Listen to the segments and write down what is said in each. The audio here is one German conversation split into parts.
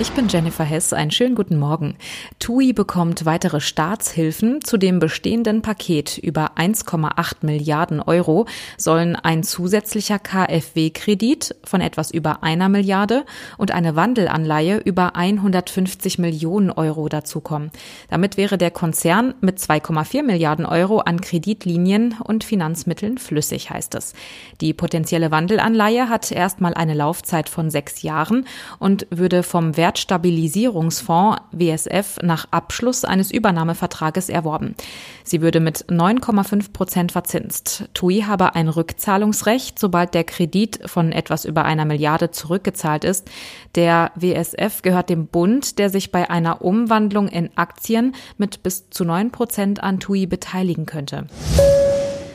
Ich bin Jennifer Hess. Einen schönen guten Morgen. TUI bekommt weitere Staatshilfen. Zu dem bestehenden Paket über 1,8 Milliarden Euro sollen ein zusätzlicher KfW-Kredit von etwas über einer Milliarde und eine Wandelanleihe über 150 Millionen Euro dazukommen. Damit wäre der Konzern mit 2,4 Milliarden Euro an Kreditlinien und Finanzmitteln flüssig, heißt es. Die potenzielle Wandelanleihe hat erstmal eine Laufzeit von sechs Jahren und würde vom Wert Wertstabilisierungsfonds WSF nach Abschluss eines Übernahmevertrages erworben. Sie würde mit 9,5 Prozent verzinst. TUI habe ein Rückzahlungsrecht, sobald der Kredit von etwas über einer Milliarde zurückgezahlt ist. Der WSF gehört dem Bund, der sich bei einer Umwandlung in Aktien mit bis zu 9 Prozent an TUI beteiligen könnte.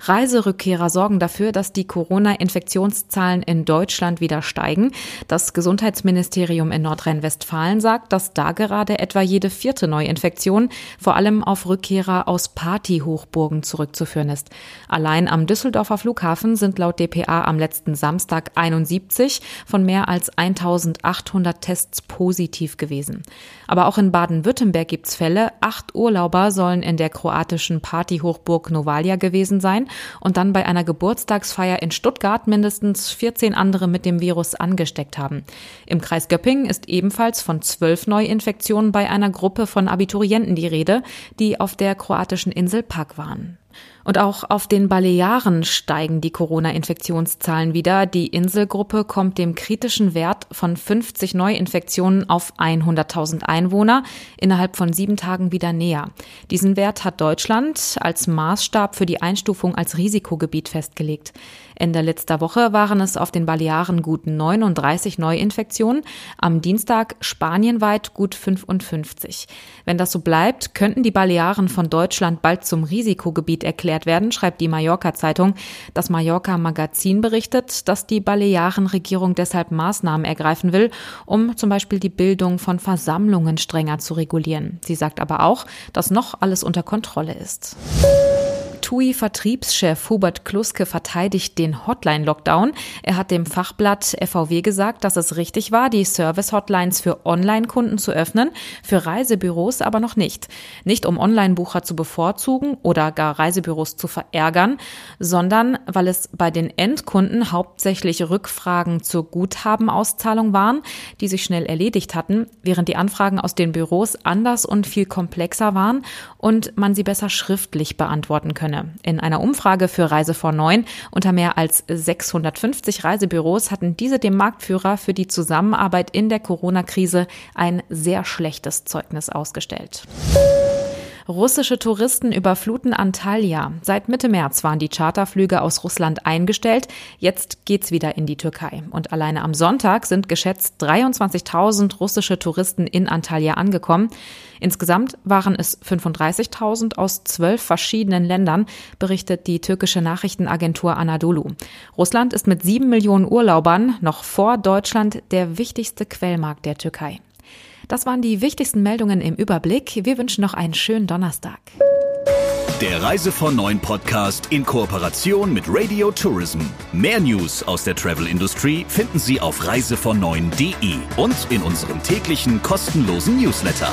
Reiserückkehrer sorgen dafür, dass die Corona-Infektionszahlen in Deutschland wieder steigen. Das Gesundheitsministerium in Nordrhein-Westfalen sagt, dass da gerade etwa jede vierte Neuinfektion vor allem auf Rückkehrer aus Partyhochburgen zurückzuführen ist. Allein am Düsseldorfer Flughafen sind laut dpa am letzten Samstag 71 von mehr als 1800 Tests positiv gewesen. Aber auch in Baden-Württemberg gibt's Fälle. Acht Urlauber sollen in der kroatischen Partyhochburg Novalia gewesen sein und dann bei einer Geburtstagsfeier in Stuttgart mindestens 14 andere mit dem Virus angesteckt haben. Im Kreis Göppingen ist ebenfalls von zwölf Neuinfektionen bei einer Gruppe von Abiturienten die Rede, die auf der kroatischen Insel Pag waren. Und auch auf den Balearen steigen die Corona-Infektionszahlen wieder. Die Inselgruppe kommt dem kritischen Wert von 50 Neuinfektionen auf 100.000 Einwohner innerhalb von sieben Tagen wieder näher. Diesen Wert hat Deutschland als Maßstab für die Einstufung als Risikogebiet festgelegt. Ende letzter Woche waren es auf den Balearen gut 39 Neuinfektionen, am Dienstag spanienweit gut 55. Wenn das so bleibt, könnten die Balearen von Deutschland bald zum Risikogebiet erklärt werden, schreibt die Mallorca-Zeitung. Das Mallorca-Magazin berichtet, dass die Balearen-Regierung deshalb Maßnahmen ergreifen will, um zum Beispiel die Bildung von Versammlungen strenger zu regulieren. Sie sagt aber auch, dass noch alles unter Kontrolle ist. TUI-Vertriebschef Hubert Kluske verteidigt den Hotline-Lockdown. Er hat dem Fachblatt FVW gesagt, dass es richtig war, die Service-Hotlines für Online-Kunden zu öffnen, für Reisebüros aber noch nicht. Nicht um Online-Bucher zu bevorzugen oder gar Reisebüros zu verärgern, sondern weil es bei den Endkunden hauptsächlich Rückfragen zur Guthabenauszahlung waren, die sich schnell erledigt hatten, während die Anfragen aus den Büros anders und viel komplexer waren und man sie besser schriftlich beantworten könne. In einer Umfrage für Reise vor 9 unter mehr als 650 Reisebüros hatten diese dem Marktführer für die Zusammenarbeit in der Corona-Krise ein sehr schlechtes Zeugnis ausgestellt. Russische Touristen überfluten Antalya. Seit Mitte März waren die Charterflüge aus Russland eingestellt. Jetzt geht's wieder in die Türkei. Und alleine am Sonntag sind geschätzt 23.000 russische Touristen in Antalya angekommen. Insgesamt waren es 35.000 aus zwölf verschiedenen Ländern, berichtet die türkische Nachrichtenagentur Anadolu. Russland ist mit sieben Millionen Urlaubern noch vor Deutschland der wichtigste Quellmarkt der Türkei. Das waren die wichtigsten Meldungen im Überblick. Wir wünschen noch einen schönen Donnerstag. Der Reise von Neuen Podcast in Kooperation mit Radio Tourism. Mehr News aus der Travel Industry finden Sie auf reisevon9.de und in unserem täglichen kostenlosen Newsletter.